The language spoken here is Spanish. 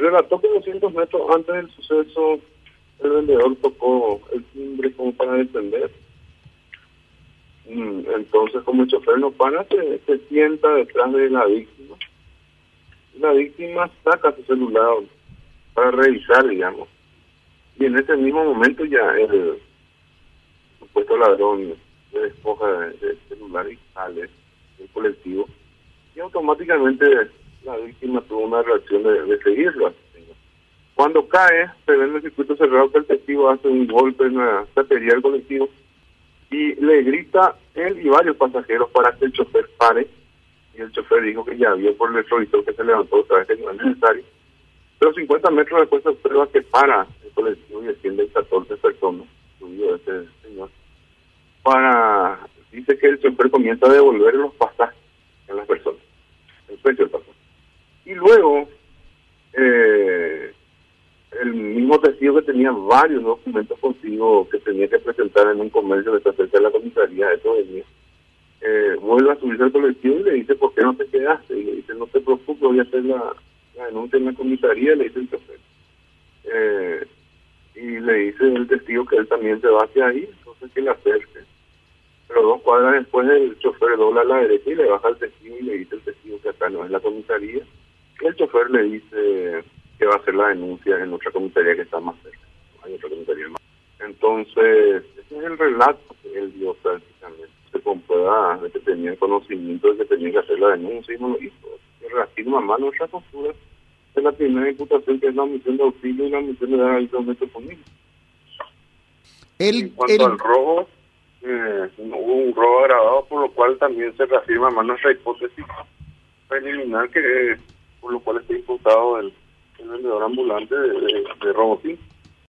relató que 200 metros antes del suceso el vendedor tocó el timbre como para defender. Mm, entonces, como el chofer para, se, se sienta detrás de la víctima. La víctima saca su celular para revisar, digamos. Y en ese mismo momento ya el supuesto ladrón se despoja del celular y sale del colectivo. Y automáticamente la víctima tuvo una reacción de, de seguirlo. Cuando cae, se ve en el circuito cerrado que el testigo hace un golpe en la batería del colectivo y le grita él y varios pasajeros para que el chofer pare. Y el chofer dijo que ya vio por el retrovisor que se levantó otra vez que no es necesario. Pero 50 metros después se observa que para el colectivo y descienden 14 personas, incluido ese señor. Para, dice que el chofer comienza a devolver los pasajes a las personas, el precio del pasaje. Y luego, eh, el mismo testigo que tenía varios documentos consigo que tenía que presentar en un comercio que está cerca de la comisaría, eso venía, eh, vuelve a subirse al colectivo y le dice, ¿por qué no te quedaste? Y le dice, no te preocupes, voy a hacer la, la denuncia en la comisaría, le dice el chofer. Eh, y le dice el testigo que él también se va hacia ahí, entonces que le acerque. Pero dos cuadras después el chofer dobla a la derecha y le baja al testigo y le dice el testigo que acá no es la comisaría. El chofer le dice que va a hacer la denuncia en otra comisaría que está más cerca. Hay otra comisaría más. Entonces, ese es el relato que él dio prácticamente. Se comprueba de que tenía conocimiento de que tenía que hacer la denuncia y no lo hizo. Y reafirma más nuestra postura de la primera imputación que es la omisión de auxilio y la omisión de dar conmigo. El, En cuanto el- al robo, eh, hubo un robo agravado, por lo cual también se reafirma más nuestra hipótesis preliminar, que por lo cual está imputado el, vendedor ambulante de, de, de robo sí.